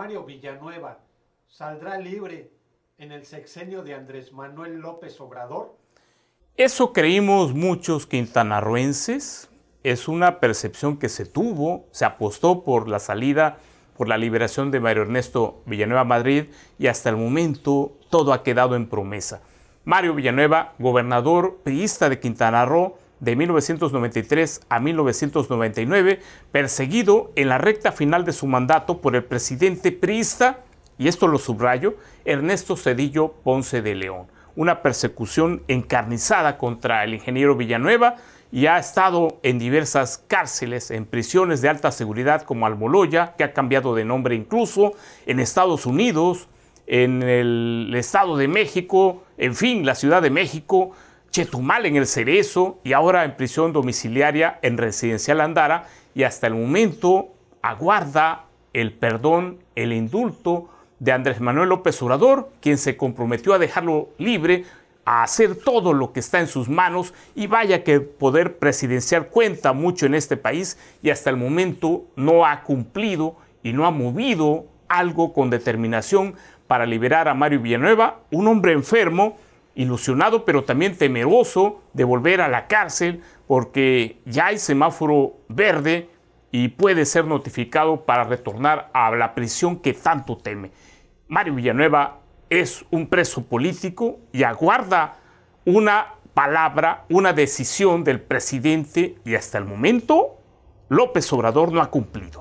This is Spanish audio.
Mario Villanueva saldrá libre en el sexenio de Andrés Manuel López Obrador? Eso creímos muchos quintanarroenses, es una percepción que se tuvo, se apostó por la salida, por la liberación de Mario Ernesto Villanueva Madrid y hasta el momento todo ha quedado en promesa. Mario Villanueva, gobernador priista de Quintana Roo de 1993 a 1999, perseguido en la recta final de su mandato por el presidente priista, y esto lo subrayo, Ernesto Cedillo Ponce de León. Una persecución encarnizada contra el ingeniero Villanueva, y ha estado en diversas cárceles, en prisiones de alta seguridad como Almoloya, que ha cambiado de nombre incluso, en Estados Unidos, en el Estado de México, en fin, la Ciudad de México, Chetumal en el Cerezo y ahora en prisión domiciliaria en Residencial Andara y hasta el momento aguarda el perdón, el indulto de Andrés Manuel López Obrador, quien se comprometió a dejarlo libre a hacer todo lo que está en sus manos y vaya que poder presidencial cuenta mucho en este país y hasta el momento no ha cumplido y no ha movido algo con determinación para liberar a Mario Villanueva, un hombre enfermo, ilusionado pero también temeroso de volver a la cárcel porque ya hay semáforo verde y puede ser notificado para retornar a la prisión que tanto teme. Mario Villanueva es un preso político y aguarda una palabra, una decisión del presidente y hasta el momento López Obrador no ha cumplido.